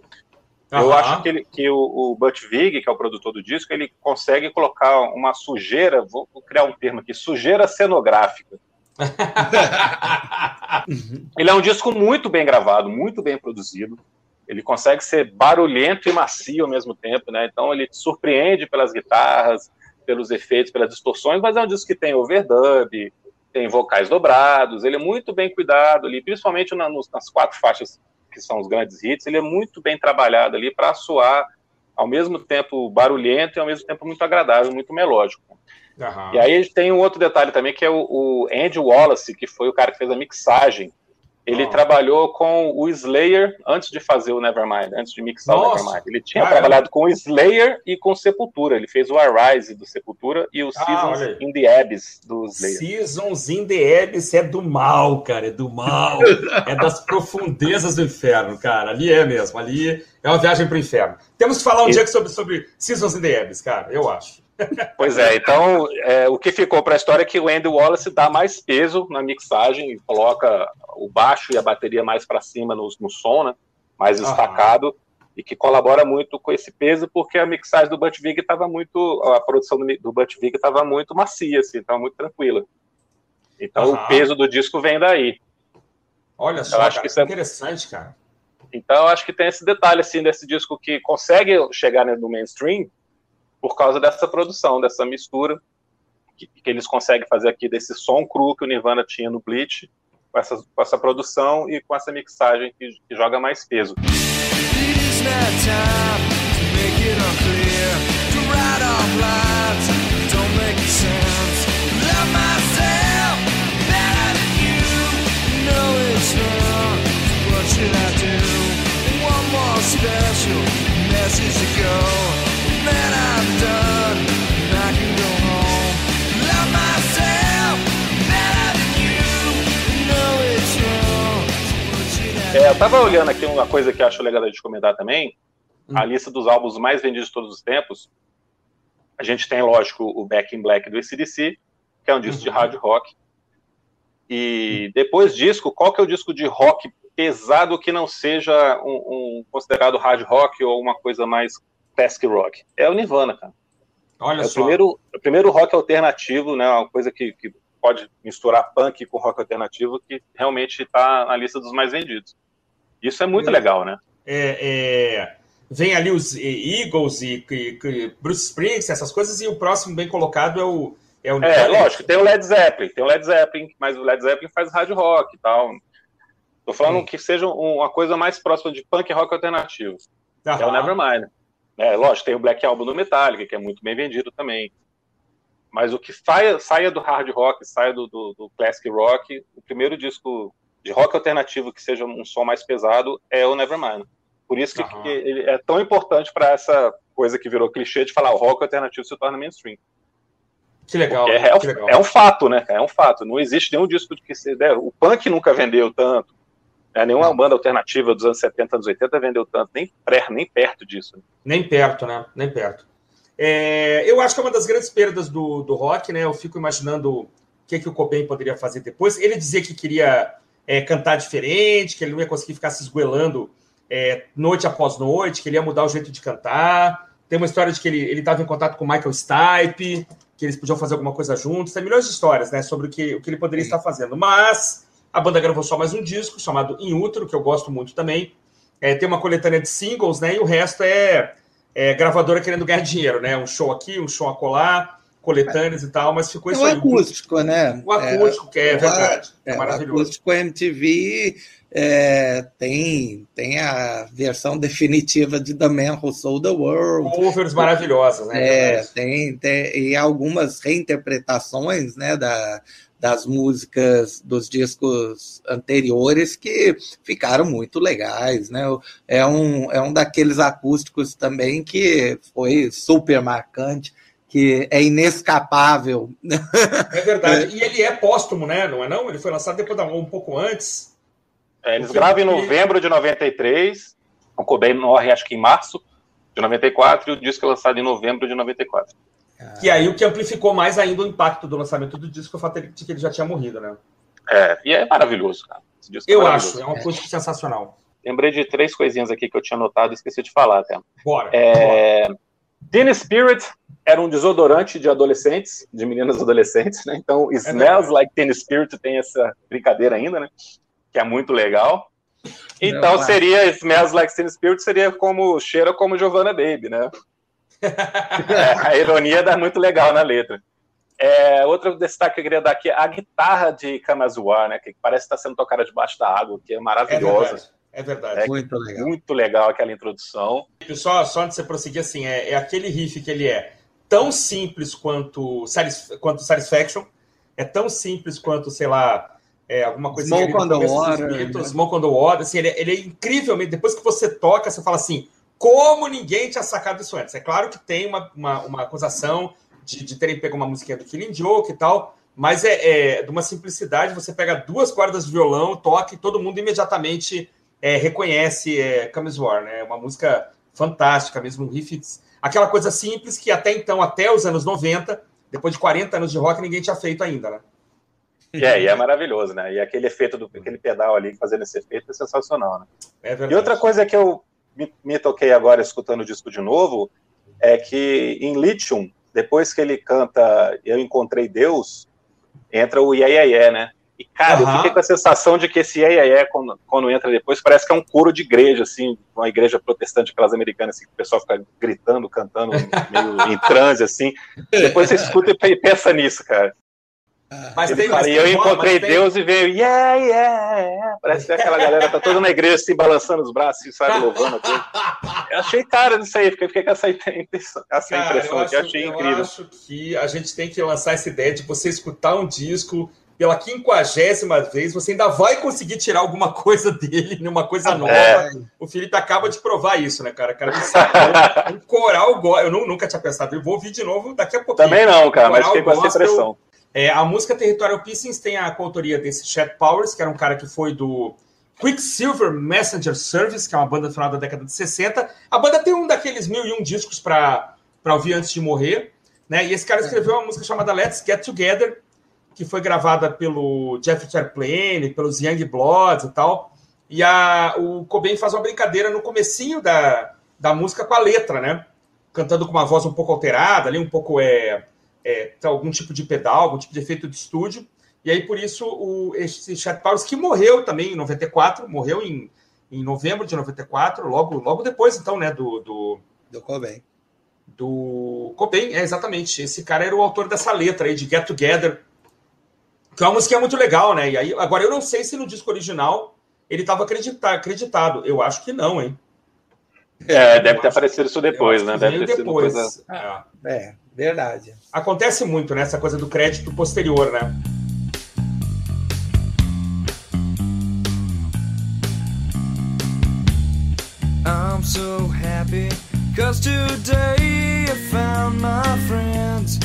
Uhum. Eu acho que, ele, que o, o Butch Vig, que é o produtor do disco, ele consegue colocar uma sujeira, vou, vou criar um termo aqui, sujeira cenográfica. ele é um disco muito bem gravado, muito bem produzido. Ele consegue ser barulhento e macio ao mesmo tempo, né? Então ele te surpreende pelas guitarras, pelos efeitos, pelas distorções, mas é um disco que tem overdub, tem vocais dobrados, ele é muito bem cuidado ali, principalmente na, nas quatro faixas que são os grandes hits, ele é muito bem trabalhado ali para soar ao mesmo tempo barulhento e ao mesmo tempo muito agradável, muito melódico. Uhum. E aí a gente tem um outro detalhe também, que é o, o Andy Wallace, que foi o cara que fez a mixagem ele oh. trabalhou com o Slayer antes de fazer o Nevermind, antes de mixar Nossa. o Nevermind. Ele tinha trabalhado com o Slayer e com Sepultura. Ele fez o Arise do Sepultura e o ah, Seasons in the Abyss do Slayer. Seasons in the Abyss é do mal, cara, é do mal. é das profundezas do inferno, cara. Ali é mesmo, ali é uma viagem para o inferno. Temos que falar um e... dia sobre, sobre Seasons in the Abyss, cara, eu acho. Pois é, então é, o que ficou para a história é que o Andy Wallace dá mais peso na mixagem, coloca o baixo e a bateria mais para cima no, no som, né, mais destacado, e que colabora muito com esse peso, porque a mixagem do Butch Vig estava muito, a produção do, do Butch Vig estava muito macia, assim, estava muito tranquila. Então o peso do disco vem daí. Olha só, acho cara, que é interessante, cara. Então eu acho que tem esse detalhe assim desse disco que consegue chegar no mainstream por causa dessa produção, dessa mistura que, que, eles conseguem fazer aqui desse som cru que o Nirvana tinha no Bleach, com essa, com essa produção e com essa mixagem que, que joga mais peso. special message to go É, eu tava olhando aqui uma coisa que acho legal de comentar também, a hum. lista dos álbuns mais vendidos de todos os tempos. A gente tem, lógico, o Back in Black do ACDC, que é um disco uhum. de hard rock. E depois disco, qual que é o disco de rock pesado que não seja um, um considerado hard rock ou uma coisa mais classic rock? É o Nirvana, cara. Olha é só. O primeiro, o primeiro rock alternativo, né? Uma coisa que, que pode misturar punk com rock alternativo, que realmente está na lista dos mais vendidos. Isso é muito é, legal, né? É, é, vem ali os Eagles e, e, e, Bruce Springsteen, essas coisas, e o próximo bem colocado é o. É, o é lógico, tem o Led Zeppelin, tem o Led Zeppelin, mas o Led Zeppelin faz rádio rock e tal. Tô falando que seja uma coisa mais próxima de punk rock alternativo. Aham. É o Nevermind. É, lógico, tem o Black Album do Metallica, que é muito bem vendido também. Mas o que saia, saia do hard rock, saia do, do, do classic rock, o primeiro disco de rock alternativo que seja um som mais pesado é o Nevermind. Por isso que, uhum. que ele é tão importante para essa coisa que virou clichê de falar o rock alternativo se torna mainstream. Que legal, é, que legal. é, um fato, né? É um fato. Não existe nenhum disco de que se. Né, o punk nunca vendeu tanto. Né? Nenhuma banda alternativa dos anos 70, anos 80 vendeu tanto, nem, pré, nem perto disso. Nem perto, né? Nem perto. É, eu acho que é uma das grandes perdas do, do rock, né? Eu fico imaginando o que, que o Cobain poderia fazer depois. Ele dizia que queria é, cantar diferente, que ele não ia conseguir ficar se esgoelando é, noite após noite, que ele ia mudar o jeito de cantar. Tem uma história de que ele estava em contato com Michael Stipe, que eles podiam fazer alguma coisa juntos. Tem milhões de histórias né, sobre o que, o que ele poderia estar fazendo. Mas a banda gravou só mais um disco chamado In Utero, que eu gosto muito também. É, tem uma coletânea de singles, né? E o resto é, é, gravadora querendo ganhar dinheiro, né? Um show aqui, um show acolá, coletâneas e tal, mas ficou é isso aí. O acústico, né? O acústico, que é, é verdade. É, é maravilhoso. O acústico MTV é, tem, tem a versão definitiva de The Man Who Sold the World. Covers maravilhosas, né? É, tem, tem, e algumas reinterpretações né, da, das músicas dos discos anteriores que ficaram muito legais, né? É um, é um daqueles acústicos também que foi super marcante, que é inescapável. É verdade. E ele é póstumo, né? Não é não? Ele foi lançado depois um pouco antes. É, eles gravam em novembro de 93. O Cobain morre, acho que em março de 94, e o disco é lançado em novembro de 94. E aí o que amplificou mais ainda o impacto do lançamento do disco foi o fato de que ele já tinha morrido, né? É, e é maravilhoso, cara. É eu acho, é uma coisa sensacional. Lembrei de três coisinhas aqui que eu tinha notado e esqueci de falar até. Bora. É, bora. Teen Spirit era um desodorante de adolescentes, de meninas adolescentes, né? Então, é Smells Like Teen Spirit tem essa brincadeira ainda, né? Que é muito legal. Então, seria Smells Like Teen Spirit seria como cheira como Giovanna Baby, né? é, a ironia dá muito legal na letra. É, outro destaque que eu queria dar aqui é a guitarra de Kamazuar, né? Que parece estar sendo tocada debaixo da água, que é maravilhosa. É verdade. É muito legal. Muito legal aquela introdução. Só, só antes de você prosseguir, assim, é, é aquele riff que ele é tão simples quanto, quanto Satisfaction, é tão simples quanto, sei lá, é, alguma coisa Smoke on the Water. Beatles, né? Smoke on the Water. Assim, ele, é, ele é incrivelmente. Depois que você toca, você fala assim: como ninguém tinha sacado isso antes? É claro que tem uma, uma, uma acusação de, de terem pego uma musiquinha do Killing Joke e tal, mas é, é, de uma simplicidade. Você pega duas cordas de violão, toca e todo mundo imediatamente é, reconhece é, War, né? Uma música fantástica mesmo, um riff, aquela coisa simples que até então, até os anos 90, depois de 40 anos de rock, ninguém tinha feito ainda, né? É, e é maravilhoso, né? E aquele efeito do aquele pedal ali fazendo esse efeito é sensacional, né? É verdade. E outra coisa que eu me, me, toquei agora escutando o disco de novo é que em Lithium, depois que ele canta Eu Encontrei Deus, entra o Yeah, yeah, yeah né? E, cara, uhum. eu fiquei com a sensação de que esse é, é, é quando, quando entra depois, parece que é um coro de igreja, assim, uma igreja protestante, aquelas americanas, assim, que o pessoal fica gritando, cantando, meio em transe, assim. Depois você escuta e pensa nisso, cara. Mas tem, mas e eu encontrei Deus e veio, yeah, yeah, yeah. Parece que aquela galera tá toda na igreja, assim, balançando os braços, assim, sabe, louvando. Tudo. Eu achei cara disso aí, fiquei, fiquei com essa impressão, essa cara, impressão eu acho, achei eu incrível. Eu acho que a gente tem que lançar essa ideia de você escutar um disco pela quinquagésima vez, você ainda vai conseguir tirar alguma coisa dele, uma coisa nova. É. O Felipe acaba de provar isso, né, cara? cara um coral Eu nunca tinha pensado, eu vou ouvir de novo daqui a pouquinho. Também não, cara, mas fiquei com essa impressão. É, a música Territorial Pieces tem a coautoria desse Chet Powers, que era um cara que foi do Quicksilver Messenger Service, que é uma banda do final da década de 60. A banda tem um daqueles mil e um discos para ouvir antes de morrer. Né? E esse cara escreveu uma música chamada Let's Get Together, que foi gravada pelo Jeff Airplane, pelos Young Bloods e tal. E a, o Cobain faz uma brincadeira no comecinho da, da música com a letra, né? Cantando com uma voz um pouco alterada, ali um pouco é, é algum tipo de pedal, algum tipo de efeito de estúdio. E aí, por isso, o, esse Chet Powers, que morreu também em 94, morreu em, em novembro de 94, logo, logo depois, então, né, do... Do, do Cobain. Do Cobain, é, exatamente. Esse cara era o autor dessa letra aí, de Get Together, que é uma música muito legal, né? E aí, agora eu não sei se no disco original ele estava acreditado. Eu acho que não, hein? É, deve ter aparecido isso depois, né? Deve ter depois. sido coisa... É. é, verdade. Acontece muito, né? Essa coisa do crédito posterior, né? I'm so happy cause today I found my friends.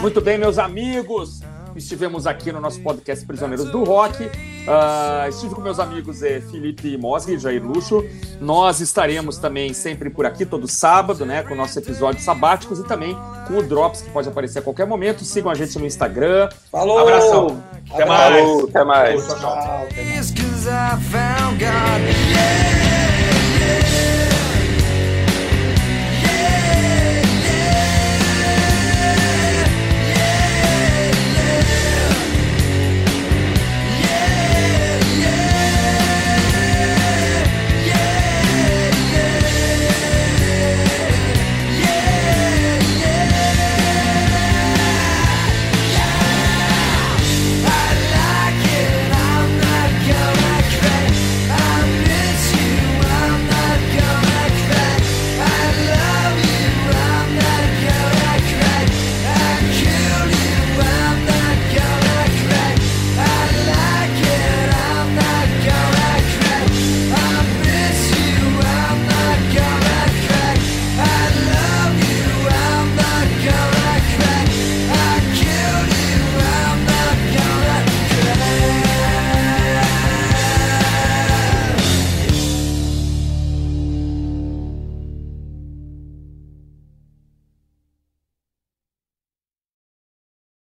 Muito bem, meus amigos estivemos aqui no nosso podcast Prisioneiros do Rock. Uh, estive com meus amigos é, Felipe Mosri e Jair Luxo. Nós estaremos também sempre por aqui, todo sábado, né? Com nossos episódios sabáticos e também com o Drops, que pode aparecer a qualquer momento. Sigam a gente no Instagram. Falou! Abração! Até mais! Falou, até mais! Tchau, tchau.